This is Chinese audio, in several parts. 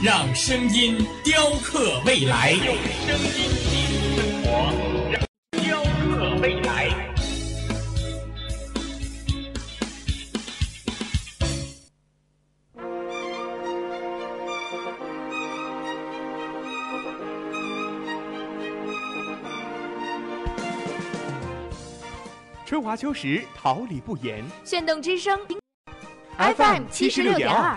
让声音雕刻未来。用声音记录生活，让雕刻未来。春华秋实，桃李不言。炫动之声 FM 七十六点二。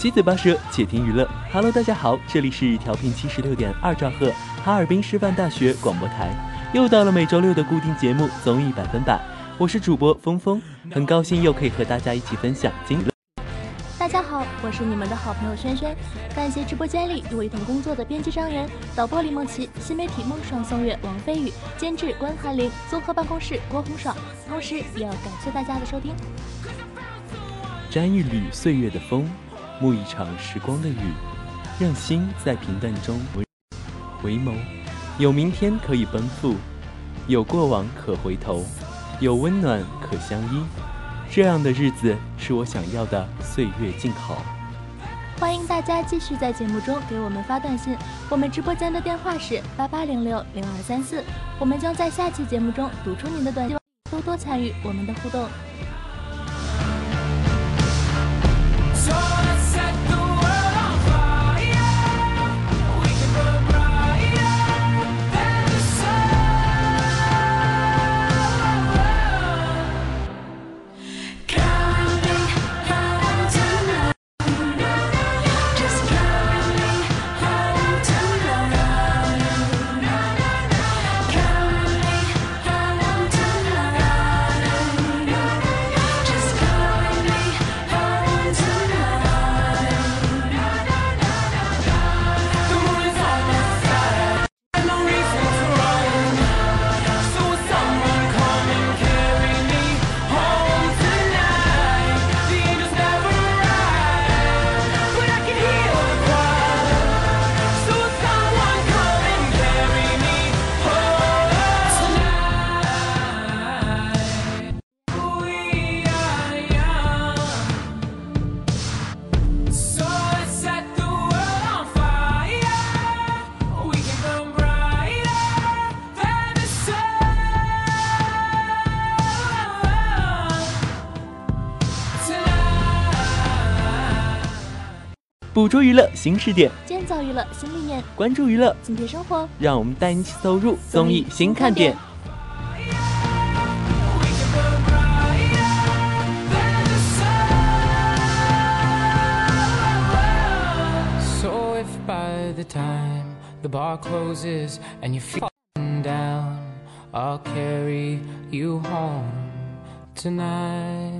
七嘴八舌，且听娱乐。Hello，大家好，这里是调频七十六点二兆赫，哈尔滨师范大学广播台。又到了每周六的固定节目《综艺百分百》，我是主播峰峰，很高兴又可以和大家一起分享今。大家好，我是你们的好朋友轩轩。感谢直播间里与我一同工作的编辑张元、导播李梦琪、新媒体梦爽宋月、王飞宇、监制关寒玲、综合办公室郭红爽，同时也要感谢大家的收听。沾一缕岁月的风，沐一场时光的雨，让心在平淡中回眸。有明天可以奔赴，有过往可回头，有温暖可相依。这样的日子是我想要的岁月静好。欢迎大家继续在节目中给我们发短信，我们直播间的电话是八八零六零二三四，我们将在下期节目中读出您的短信，多多参与我们的互动。捕捉娱乐新视点，建造娱乐新理念，关注娱乐，紧贴生活。让我们带你一起走入综艺新看点。So if by the time the bar closes and you're feeling down, I'll carry you home tonight.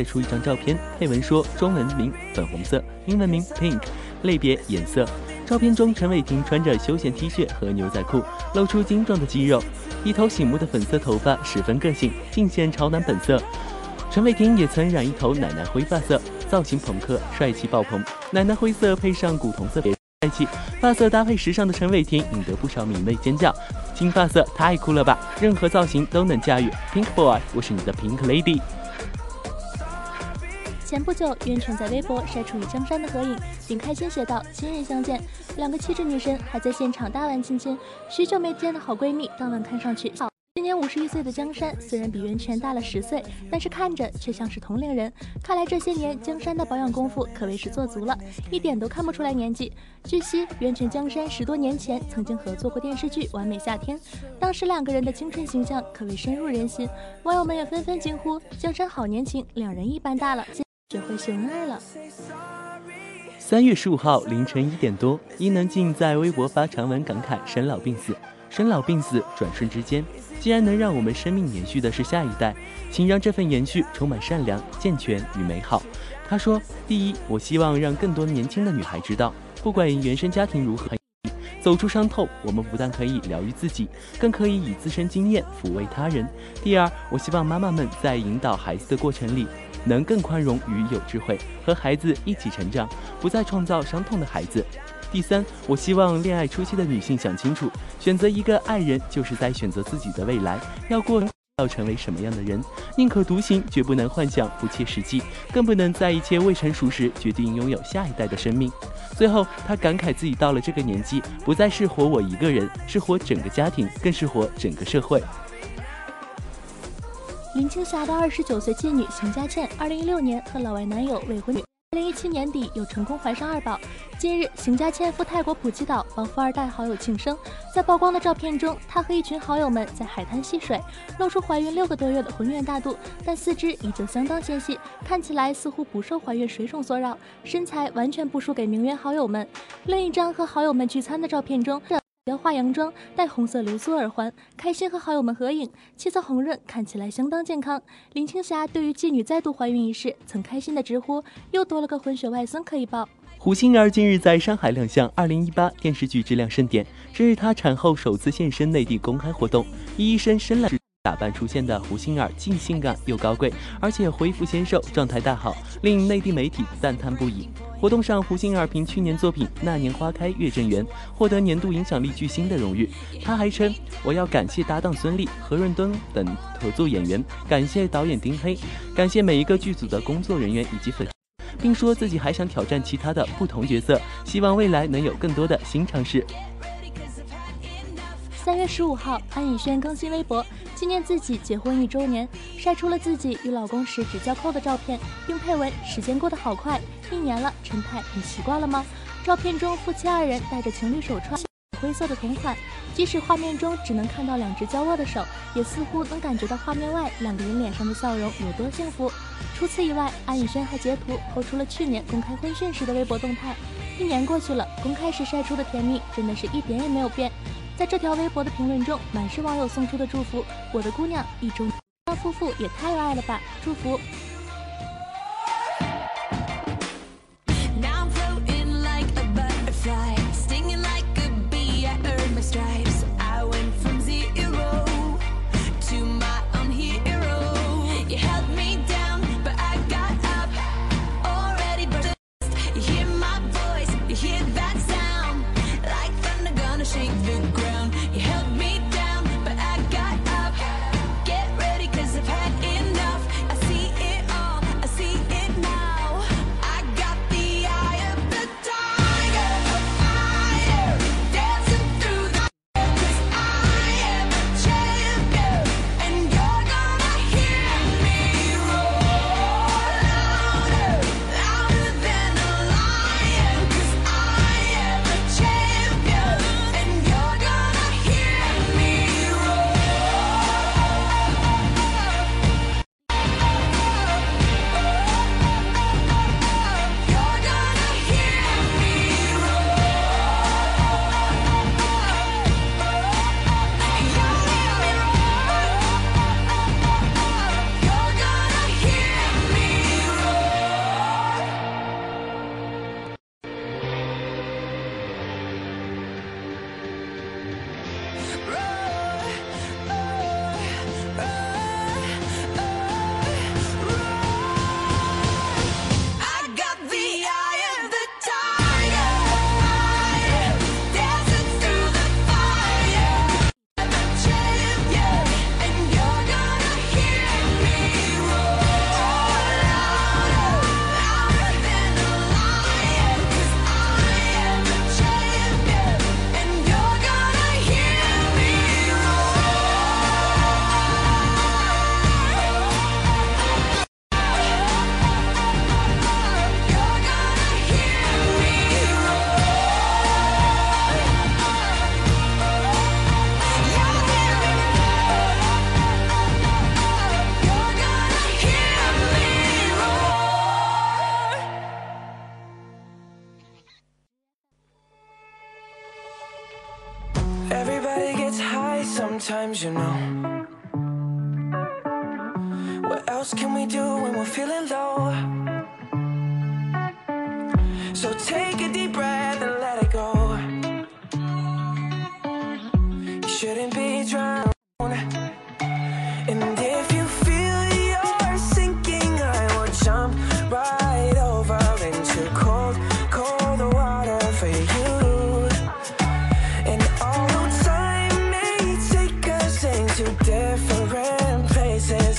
晒出一张照片，配文说中文名粉红色，英文名 pink，类别颜色。照片中，陈伟霆穿着休闲 T 恤和牛仔裤，露出精壮的肌肉，一头醒目的粉色头发十分个性，尽显潮男本色。陈伟霆也曾染一头奶奶灰发色，造型朋克，帅气爆棚。奶奶灰色配上古铜色，别帅气。发色搭配时尚的陈伟霆，引得不少迷妹尖叫。金发色太酷了吧，任何造型都能驾驭。Pink Boy，我是你的 Pink Lady。前不久，袁泉在微博晒出与江山的合影，并开心写道：“亲人相见。”两个气质女神还在现场大玩亲亲，许久没见的好闺蜜，当晚看上去好。今年五十一岁的江山虽然比袁泉大了十岁，但是看着却像是同龄人。看来这些年江山的保养功夫可谓是做足了，一点都看不出来年纪。据悉，袁泉江山十多年前曾经合作过电视剧《完美夏天》，当时两个人的青春形象可谓深入人心，网友们也纷纷惊呼：“江山好年轻，两人一般大了。”学会秀恩爱了。三月十五号凌晨一点多，伊能静在微博发长文感慨生老病死，生老病死转瞬之间。既然能让我们生命延续的是下一代，请让这份延续充满善良、健全与美好。她说：“第一，我希望让更多年轻的女孩知道，不管原生家庭如何，走出伤痛，我们不但可以疗愈自己，更可以以自身经验抚慰他人。第二，我希望妈妈们在引导孩子的过程里。”能更宽容与有智慧，和孩子一起成长，不再创造伤痛的孩子。第三，我希望恋爱初期的女性想清楚，选择一个爱人就是在选择自己的未来，要过要成为什么样的人，宁可独行，绝不能幻想不切实际，更不能在一切未成熟时决定拥有下一代的生命。最后，他感慨自己到了这个年纪，不再是活我一个人，是活整个家庭，更是活整个社会。林青霞的二十九岁继女邢佳倩，二零一六年和老外男友未婚，二零一七年底又成功怀上二宝。近日，邢佳倩赴泰国普吉岛帮富二代好友庆生，在曝光的照片中，她和一群好友们在海滩戏水，露出怀孕六个多月的浑圆大肚，但四肢依旧相当纤细，看起来似乎不受怀孕水肿所扰，身材完全不输给名媛好友们。另一张和好友们聚餐的照片中，要化洋装，戴红色流苏耳环，开心和好友们合影，气色红润，看起来相当健康。林青霞对于继女再度怀孕一事，曾开心的直呼又多了个混血外孙可以抱。胡杏儿近日在上海亮相二零一八电视剧质量盛典，这是她产后首次现身内地公开活动，一身深蓝打扮出现的胡杏儿，既性感又高贵，而且恢复纤瘦，状态大好，令内地媒体赞叹不已。活动上，胡杏儿凭去年作品《那年花开月正圆》获得年度影响力巨星的荣誉。她还称：“我要感谢搭档孙俪、何润东等合作演员，感谢导演丁黑，感谢每一个剧组的工作人员以及粉丝。”并说自己还想挑战其他的不同角色，希望未来能有更多的新尝试。三月十五号，安以轩更新微博，纪念自己结婚一周年，晒出了自己与老公十指交扣的照片，并配文：“时间过得好快，一年了，陈太，你习惯了吗？”照片中，夫妻二人戴着情侣手串，灰色的同款。即使画面中只能看到两只交握的手，也似乎能感觉到画面外两个人脸上的笑容有多幸福。除此以外，安以轩还截图抛出了去年公开婚讯时的微博动态。一年过去了，公开时晒出的甜蜜真的是一点也没有变。在这条微博的评论中，满是网友送出的祝福。我的姑娘，一周夫妇也太有爱了吧！祝福。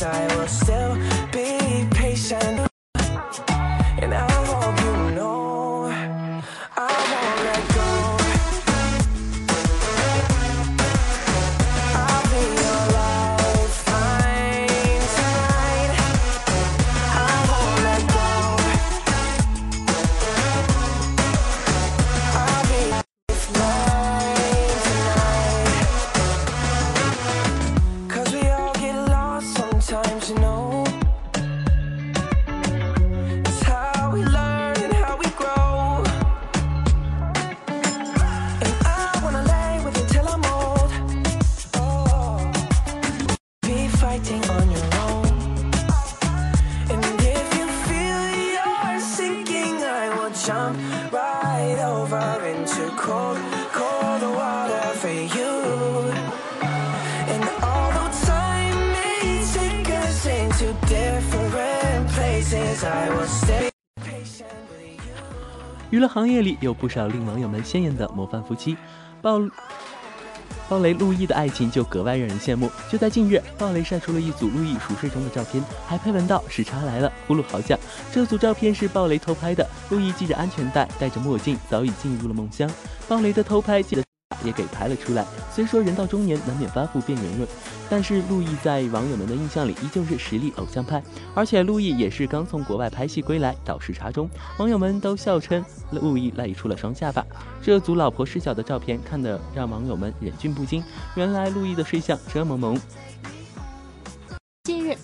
I will still 行业里有不少令网友们鲜艳的模范夫妻，鲍鲍雷、陆毅的爱情就格外让人羡慕。就在近日，鲍雷晒出了一组陆毅熟睡中的照片，还配文道：“时差来了，呼噜好响。”这组照片是鲍雷偷拍的，陆毅系着安全带，戴着墨镜，早已进入了梦乡。鲍雷的偷拍记得也给拍了出来。虽说人到中年难免发福变圆润，但是陆毅在网友们的印象里依旧是实力偶像派，而且陆毅也是刚从国外拍戏归来，倒时差中，网友们都笑称陆毅赖出了双下巴。这组老婆视角的照片看得让网友们忍俊不禁，原来陆毅的睡相这么萌。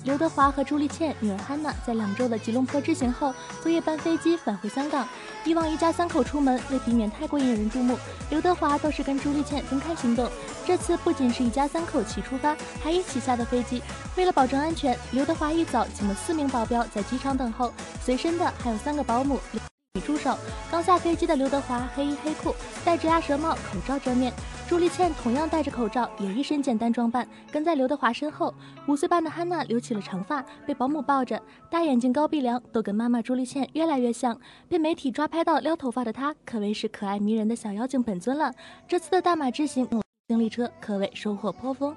刘德华和朱丽倩女儿汉娜在两周的吉隆坡之行后，昨夜班飞机返回香港。以往一家三口出门，为避免太过引人注目，刘德华都是跟朱丽倩分开行动。这次不仅是一家三口齐出发，还一起下的飞机。为了保证安全，刘德华一早请了四名保镖在机场等候，随身的还有三个保姆。女助手刚下飞机的刘德华，黑衣黑裤，戴着鸭舌帽，口罩遮面。朱丽倩同样戴着口罩，也一身简单装扮，跟在刘德华身后。五岁半的汉娜留起了长发，被保姆抱着，大眼睛、高鼻梁，都跟妈妈朱丽倩越来越像。被媒体抓拍到撩头发的她，可谓是可爱迷人的小妖精本尊了。这次的大马之行，经历车可谓收获颇丰。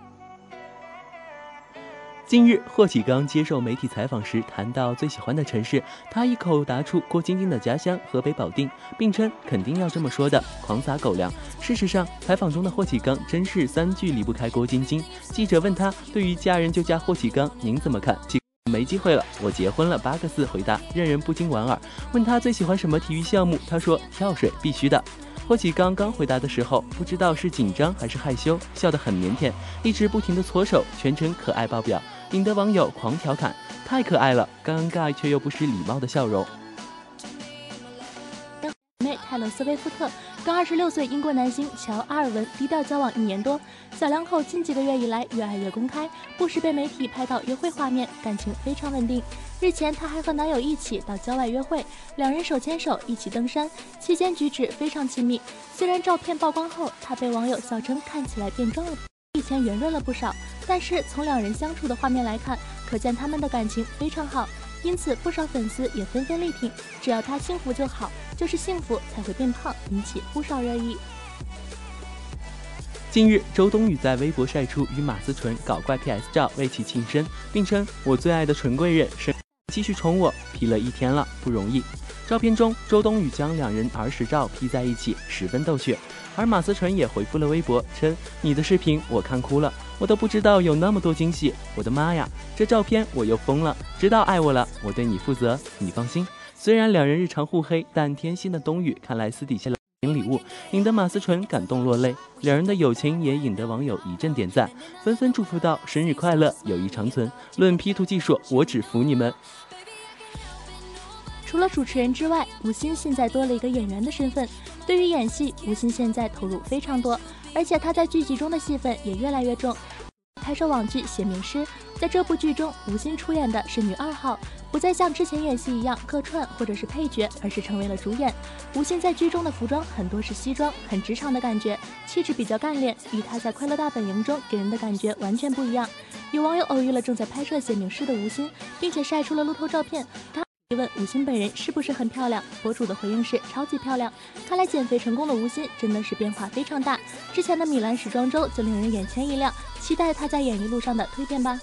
近日，霍启刚接受媒体采访时谈到最喜欢的城市，他一口答出郭晶晶的家乡河北保定，并称肯定要这么说的，狂撒狗粮。事实上，采访中的霍启刚真是三句离不开郭晶晶。记者问他对于嫁人就嫁霍启刚，您怎么看？没机会了，我结婚了八个字回答让人不禁莞尔。问他最喜欢什么体育项目，他说跳水必须的。霍启刚刚回答的时候，不知道是紧张还是害羞，笑得很腼腆，一直不停的搓手，全程可爱爆表。引得网友狂调侃：“太可爱了，尴尬却又不失礼貌的笑容。”妹泰勒·斯威夫特跟二十六岁英国男星乔·阿尔文低调交往一年多，小两口近几个月以来越爱越公开，不时被媒体拍到约会画面，感情非常稳定。日前，她还和男友一起到郊外约会，两人手牵手一起登山，期间举止非常亲密。虽然照片曝光后，她被网友笑称看起来变装了。以前圆润了不少，但是从两人相处的画面来看，可见他们的感情非常好，因此不少粉丝也纷纷力挺，只要他幸福就好，就是幸福才会变胖，引起不少热议。近日，周冬雨在微博晒出与马思纯搞怪 PS 照为其庆生，并称我最爱的纯贵人是继续宠我，P 了一天了，不容易。照片中，周冬雨将两人儿时照 P 在一起，十分逗趣。而马思纯也回复了微博，称你的视频我看哭了，我都不知道有那么多惊喜，我的妈呀，这照片我又疯了，知道爱我了，我对你负责，你放心。虽然两人日常互黑，但贴心的冬雨看来私底下领礼物，引得马思纯感动落泪。两人的友情也引得网友一阵点赞，纷纷祝福道生日快乐，友谊长存。论 P 图技术，我只服你们。除了主持人之外，吴昕现在多了一个演员的身份。对于演戏，吴昕现在投入非常多，而且她在剧集中的戏份也越来越重。拍摄网剧《写名师》，在这部剧中，吴昕出演的是女二号，不再像之前演戏一样客串或者是配角，而是成为了主演。吴昕在剧中的服装很多是西装，很职场的感觉，气质比较干练，与她在《快乐大本营》中给人的感觉完全不一样。有网友偶遇了正在拍摄《写名师》的吴昕，并且晒出了路透照片。提。问吴昕本人是不是很漂亮？博主的回应是超级漂亮。看来减肥成功的吴昕真的是变化非常大。之前的米兰时装周就令人眼前一亮，期待她在演艺路上的蜕变吧。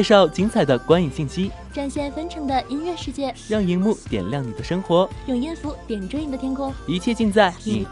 介绍精彩的观影信息，展现纷呈的音乐世界，让荧幕点亮你的生活，用音符点缀你的天空。一切尽在影。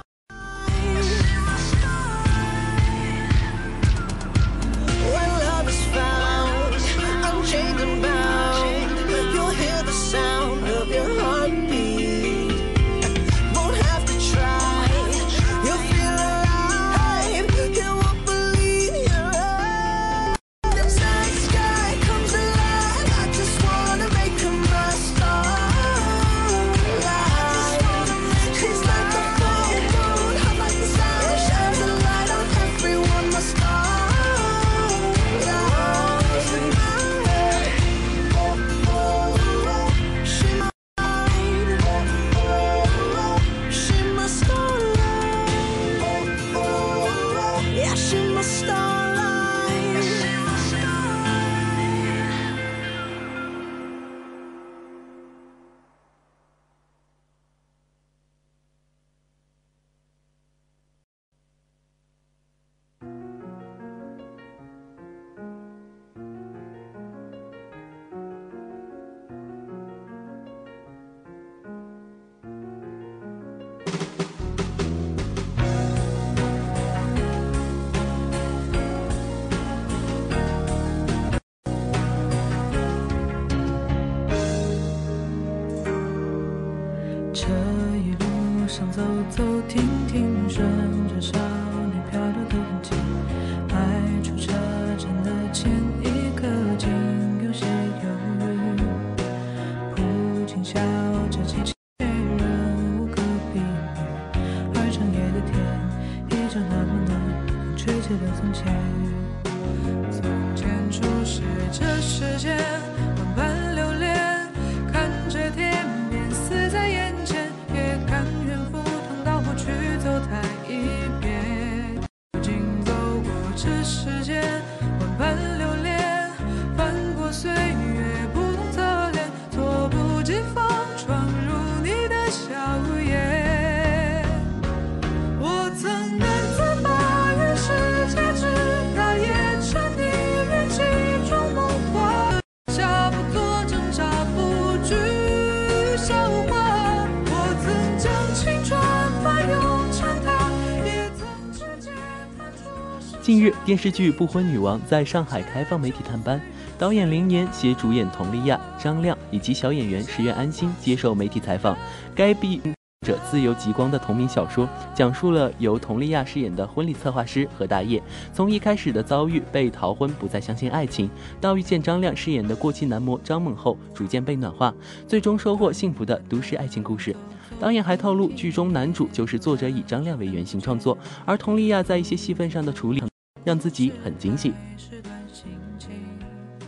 近日，电视剧《不婚女王》在上海开放媒体探班，导演林年携主演佟丽娅、张亮以及小演员石原安心接受媒体采访。该笔者自由极光的同名小说，讲述了由佟丽娅饰演的婚礼策划师何大业，从一开始的遭遇被逃婚，不再相信爱情，到遇见张亮饰演的过气男模张猛后，逐渐被暖化，最终收获幸福的都市爱情故事。导演还透露，剧中男主就是作者以张亮为原型创作，而佟丽娅在一些戏份上的处理，让自己很惊喜。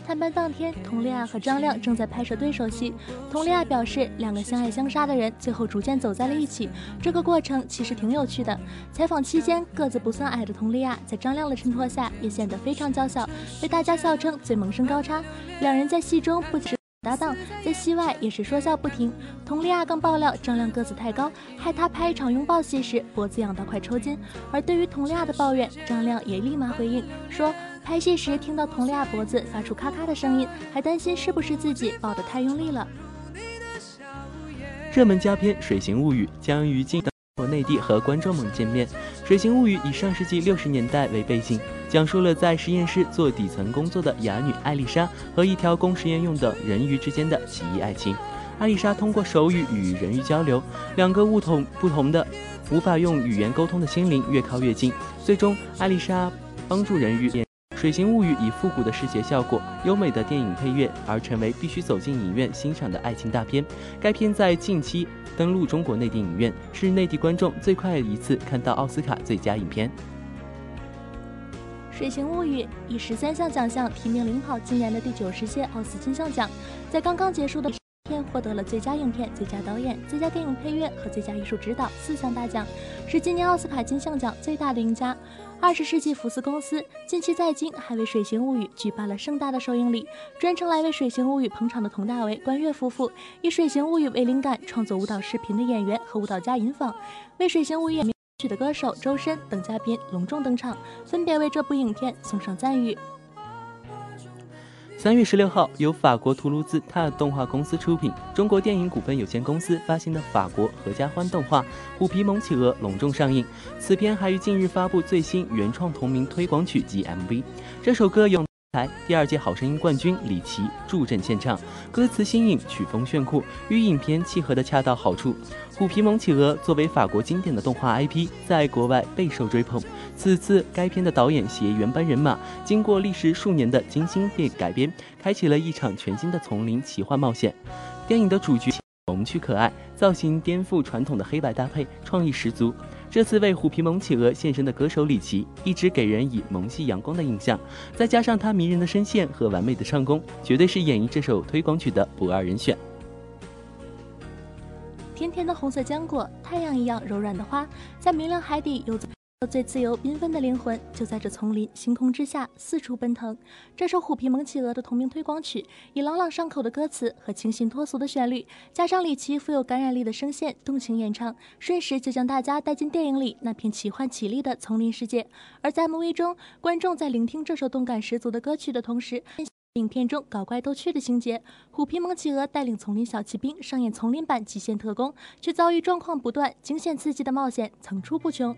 探班当天，佟丽娅和张亮正在拍摄对手戏。佟丽娅表示，两个相爱相杀的人最后逐渐走在了一起，这个过程其实挺有趣的。采访期间，个子不算矮的佟丽娅在张亮的衬托下也显得非常娇小，被大家笑称最萌身高差。两人在戏中不仅是搭档，在戏外也是说笑不停。佟丽娅更爆料张亮个子太高，害她拍一场拥抱戏时脖子痒到快抽筋。而对于佟丽娅的抱怨，张亮也立马回应说。拍戏时听到佟丽娅脖子发出咔咔的声音，还担心是不是自己抱得太用力了。热门佳片《水形物语》将于今内地和观众们见面。《水形物语》以上世纪六十年代为背景，讲述了在实验室做底层工作的哑女艾丽莎和一条供实验用的人鱼之间的奇异爱情。艾丽莎通过手语与人鱼交流，两个物同不同的、无法用语言沟通的心灵越靠越近。最终，艾丽莎帮助人鱼。水形物语》以复古的视觉效果、优美的电影配乐而成为必须走进影院欣赏的爱情大片。该片在近期登陆中国内地影院，是内地观众最快一次看到奥斯卡最佳影片。《水形物语》以十三项奖项提名领跑今年的第九十届奥斯金像奖，在刚刚结束的片获得了最佳影片、最佳导演、最佳电影配乐和最佳艺术指导四项大奖，是今年奥斯卡金像奖最大的赢家。二十世纪福斯公司近期在京还为《水形物语》举办了盛大的首映礼，专程来为《水形物语》捧场的佟大为、关悦夫妇，以《水形物语》为灵感创作舞蹈视频的演员和舞蹈家尹昉，为《水形物语》名曲的歌手周深等嘉宾隆重登场，分别为这部影片送上赞誉。三月十六号，由法国图卢兹塔动画公司出品，中国电影股份有限公司发行的法国合家欢动画《虎皮萌企鹅》隆重上映。此片还于近日发布最新原创同名推广曲及 MV。这首歌用台第二届好声音冠军李琦助阵献唱，歌词新颖，曲风炫酷，与影片契合的恰到好处。虎皮蒙企鹅作为法国经典的动画 IP，在国外备受追捧。此次该片的导演携原班人马，经过历时数年的精心变改编，开启了一场全新的丛林奇幻冒险。电影的主角萌趣可爱，造型颠覆传统的黑白搭配，创意十足。这次为虎皮萌企鹅献身的歌手李琦，一直给人以萌系阳光的印象，再加上他迷人的声线和完美的唱功，绝对是演绎这首推广曲的不二人选。甜甜的红色浆果，太阳一样柔软的花，在明亮海底游走。最自由缤纷的灵魂，就在这丛林星空之下四处奔腾。这首《虎皮蒙企鹅》的同名推广曲，以朗朗上口的歌词和清新脱俗的旋律，加上李琦富有感染力的声线，动情演唱，瞬时就将大家带进电影里那片奇幻绮丽的丛林世界。而在 MV 中，观众在聆听这首动感十足的歌曲的同时，影片中搞怪逗趣的情节，虎皮蒙企鹅带领丛林小骑兵上演丛林版极限特工，却遭遇状况不断、惊险刺激的冒险层出不穷。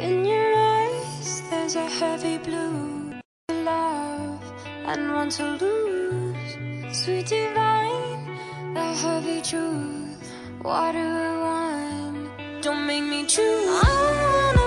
In your eyes, there's a heavy blue love and one to lose. Sweet divine, the heavy truth. Do I want? Don't make me choose.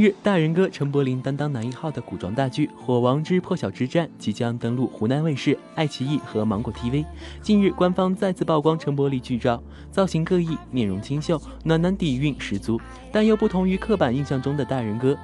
日，大人哥陈柏霖担当男一号的古装大剧《火王之破晓之战》即将登陆湖南卫视、爱奇艺和芒果 TV。近日，官方再次曝光陈柏霖剧照，造型各异，面容清秀，暖男底蕴十足，但又不同于刻板印象中的大人哥。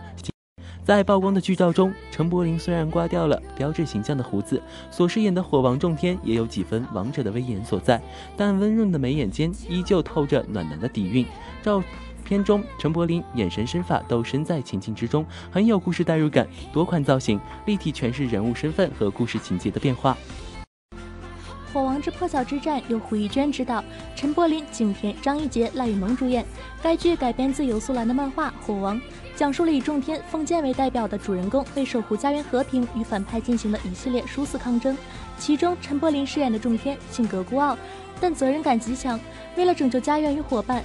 在曝光的剧照中，陈柏霖虽然刮掉了标志形象的胡子，所饰演的火王仲天也有几分王者的威严所在，但温润的眉眼间依旧透着暖男的底蕴。照片中，陈柏霖眼神身法都身在情境之中，很有故事代入感，多款造型立体诠释人物身份和故事情节的变化。《火王之破晓之战》由胡一娟执导，陈柏霖、景甜、张艺杰、赖雨萌主演。该剧改编自游素兰的漫画《火王》，讲述了以仲天、封建为代表的主人公为守护家园和平与反派进行的一系列殊死抗争。其中，陈柏霖饰演的仲天性格孤傲，但责任感极强，为了拯救家园与伙伴，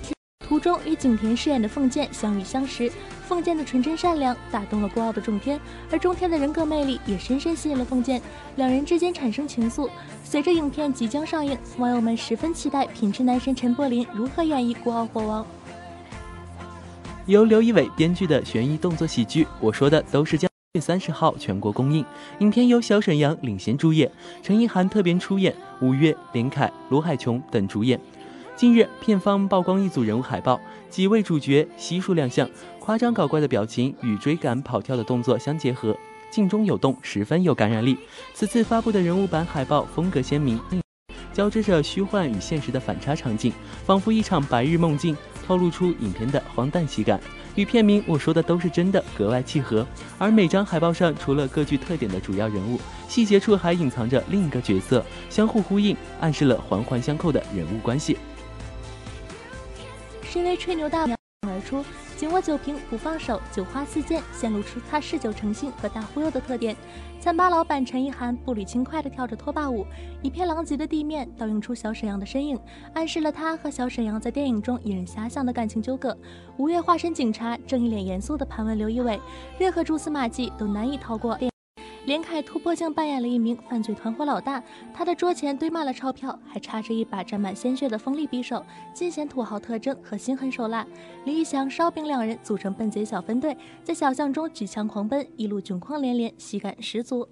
途中与景甜饰演的凤剑相遇相识。凤剑的纯真善良打动了孤傲的仲天，而仲天的人格魅力也深深吸引了凤剑，两人之间产生情愫。随着影片即将上映，网友们十分期待品质男神陈柏霖如何演绎孤傲火王。由刘仪伟编剧的悬疑动作喜剧，我说的都是将月三十号全国公映。影片由小沈阳领衔主演，陈意涵特别出演，吴越、林凯、罗海琼等主演。近日，片方曝光一组人物海报，几位主角悉数亮相，夸张搞怪的表情与追赶跑跳的动作相结合，镜中有动，十分有感染力。此次发布的人物版海报风格鲜明，交织着虚幻与现实的反差场景，仿佛一场白日梦境，透露出影片的荒诞喜感。与片名我说的都是真的格外契合。而每张海报上，除了各具特点的主要人物，细节处还隐藏着另一个角色，相互呼应，暗示了环环相扣的人物关系。身为吹牛大王而出，紧握酒瓶不放手，酒花四溅，显露出他嗜酒成性和大忽悠的特点。餐吧老板陈意涵步履轻快地跳着拖把舞，一片狼藉的地面倒映出小沈阳的身影，暗示了他和小沈阳在电影中引人遐想的感情纠葛。吴越化身警察，正一脸严肃地盘问刘仪伟，任何蛛丝马迹都难以逃过。连凯突破性扮演了一名犯罪团伙老大，他的桌前堆满了钞票，还插着一把沾满鲜血的锋利匕首，尽显土豪特征和心狠手辣。李一祥、烧饼两人组成笨贼小分队，在小巷中举枪狂奔，一路窘况连连，喜感十足。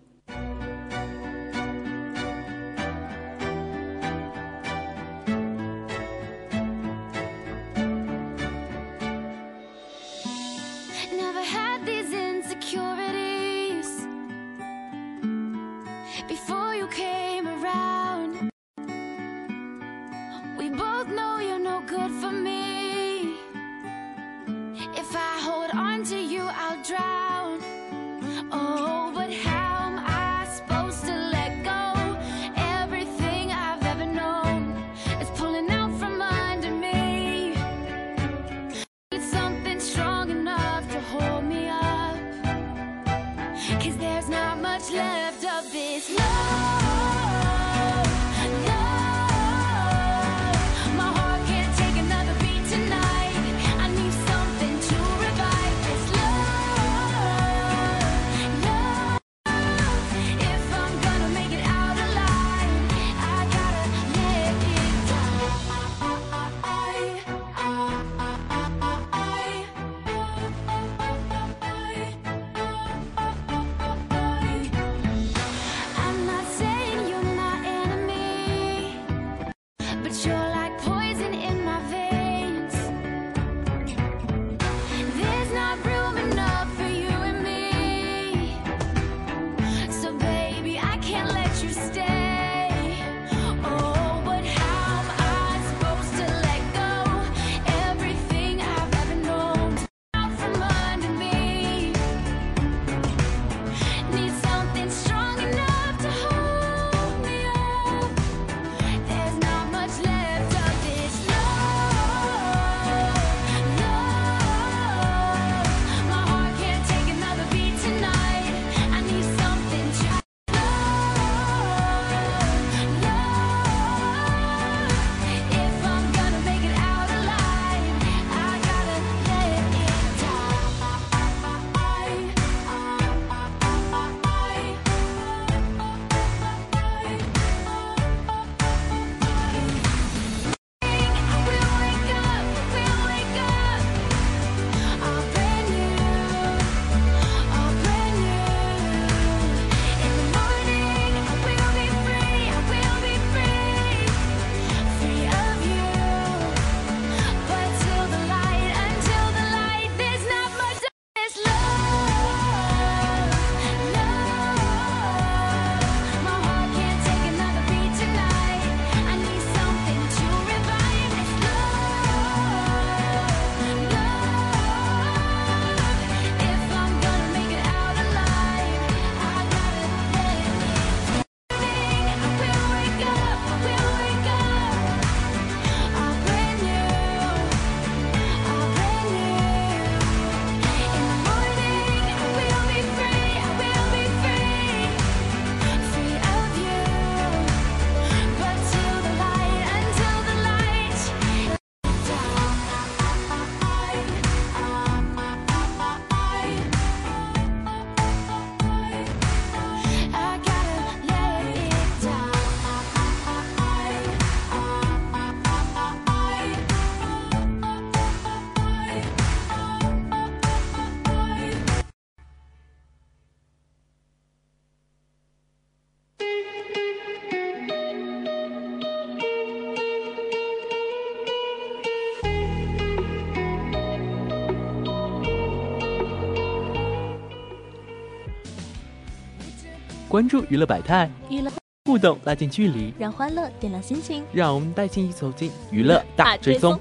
关注娱乐百态，娱乐互动拉近距离，让欢乐点亮心情。让我们带进一走进娱乐大追踪。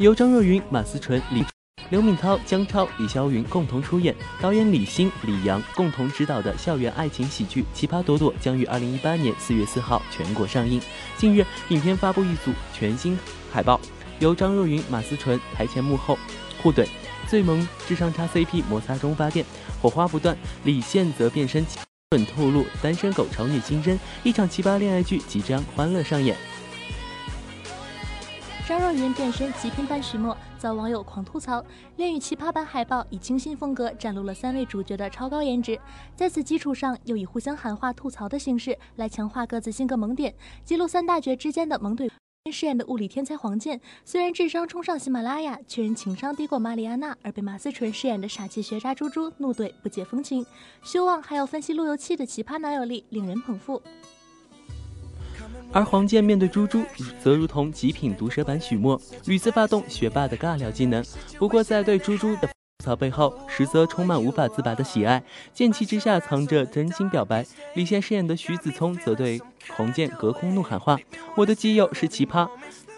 由张若昀、马思纯、李、刘敏涛、姜超、李霄云共同出演，导演李欣、李阳共同执导的校园爱情喜剧《奇葩朵朵》将于二零一八年四月四号全国上映。近日，影片发布一组全新海报，由张若昀、马思纯台前幕后互怼，最萌智商差 CP 摩擦中发电，火花不断。李现则变身准透露单身狗潮女金针，一场奇葩恋爱剧即将欢乐上演。张若昀变身极品版许墨，遭网友狂吐槽。恋与奇葩版海报以清新风格展露了三位主角的超高颜值，在此基础上又以互相喊话吐槽的形式来强化各自性格萌点，记录三大角之间的萌怼。饰演的物理天才黄健，虽然智商冲上喜马拉雅，却因情商低过玛丽安娜而被马思纯饰演的傻气学渣猪猪怒怼不解风情。修望还有分析路由器的奇葩男友力，令人捧腹。而黄健面对猪猪，则如同极品毒蛇版许墨，屡次发动学霸的尬聊技能。不过在对猪猪的 吐槽背后，实则充满无法自拔的喜爱，剑气之下藏着真心表白。李现饰演的徐子聪则对黄健隔空怒喊话：“我的基友是奇葩。”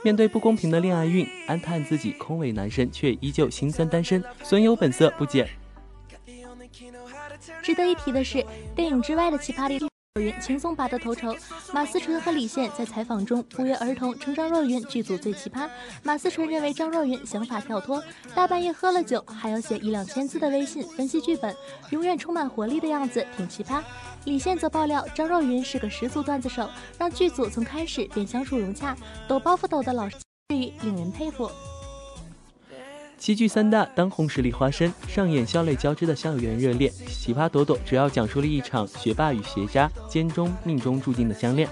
面对不公平的恋爱运，安叹自己空为男神，却依旧心酸单身，损友本色不减。值得一提的是，电影之外的奇葩里。若昀轻松拔得头筹，马思纯和李现在采访中不约而同称张若昀剧组最奇葩。马思纯认为张若昀想法跳脱，大半夜喝了酒还要写一两千字的微信分析剧本，永远充满活力的样子挺奇葩。李现则爆料张若昀是个十足段子手，让剧组从开始便相处融洽，抖包袱抖的老实令人佩服。齐聚三大当红实力花生，上演笑泪交织的校园热恋。奇葩朵朵主要讲述了一场学霸与学渣间中命中注定的相恋。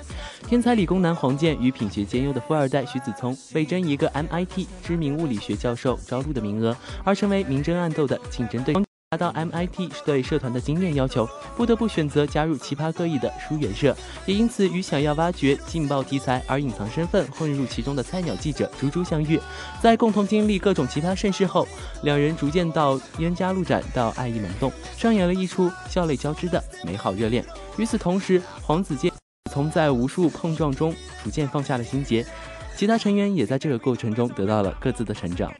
天才理工男黄健与品学兼优的富二代徐子聪，被争一个 MIT 知名物理学教授招录的名额，而成为明争暗斗的竞争对手。达到 MIT 是对社团的经验要求，不得不选择加入奇葩各异的书园社，也因此与想要挖掘劲爆题材而隐藏身份混入其中的菜鸟记者猪猪相遇，在共同经历各种奇葩盛世后，两人逐渐到冤家路窄，到爱意萌动，上演了一出笑泪交织的美好热恋。与此同时，黄子健从在无数碰撞中逐渐放下了心结，其他成员也在这个过程中得到了各自的成长。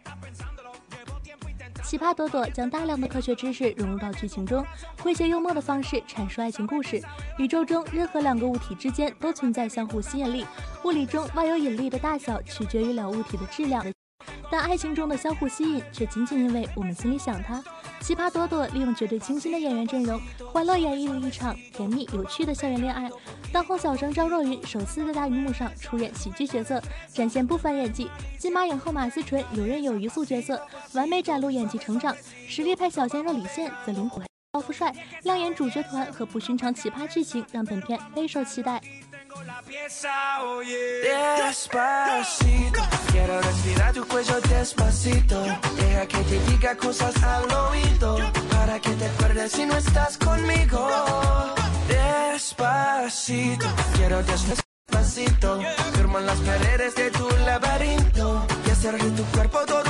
奇葩朵朵将大量的科学知识融入到剧情中，诙谐幽默的方式阐述爱情故事。宇宙中任何两个物体之间都存在相互吸引力，物理中万有引力的大小取决于两物体的质量。但爱情中的相互吸引，却仅仅因为我们心里想他。奇葩朵朵利用绝对清新的演员阵容，欢乐演绎了一场甜蜜有趣的校园恋爱。当红小生张若昀首次在大荧幕上出演喜剧角色，展现不凡演技。金马影后马思纯游刃有余塑角色，完美展露演技成长。实力派小鲜肉李现则灵活高富帅，亮眼主角团和不寻常奇葩剧情，让本片备受期待。Despacito, quiero respirar tu cuello despacito. Deja que te diga cosas al oído. Para que te acuerdes si no estás conmigo. Despacito, quiero despacito. Firmo en las paredes de tu laberinto. Y hacer de tu cuerpo todo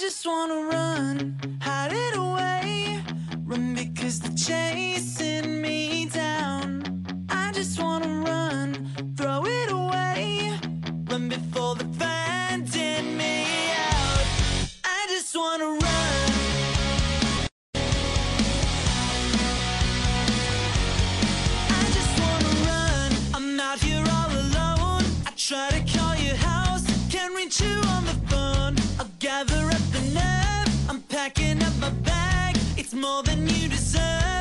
Just wanna run, hide it away. Run because they're chasing me down. I just wanna run, throw it away. Run before they find me out. I just wanna run. I just wanna run. I'm out here all alone. I try to call your house, can't reach you more than you deserve.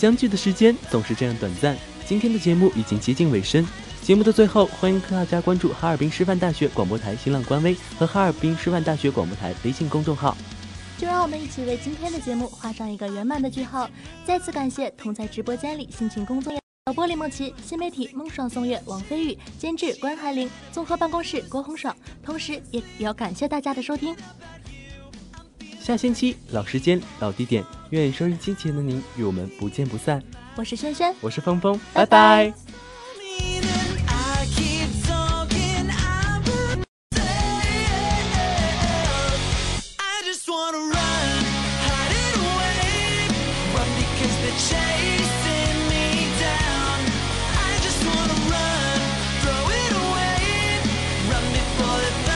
相聚的时间总是这样短暂。今天的节目已经接近尾声，节目的最后，欢迎大家关注哈尔滨师范大学广播台新浪官微和哈尔滨师范大学广播台微信公众号。就让我们一起为今天的节目画上一个圆满的句号。再次感谢同在直播间里辛勤工作导播李梦琪、新媒体孟爽、宋月、王飞宇、监制关海玲、综合办公室郭红爽，同时也也要感谢大家的收听。下星期老时间老地点愿生日之前的您与我们不见不散。我是轩轩我是峰峰拜拜。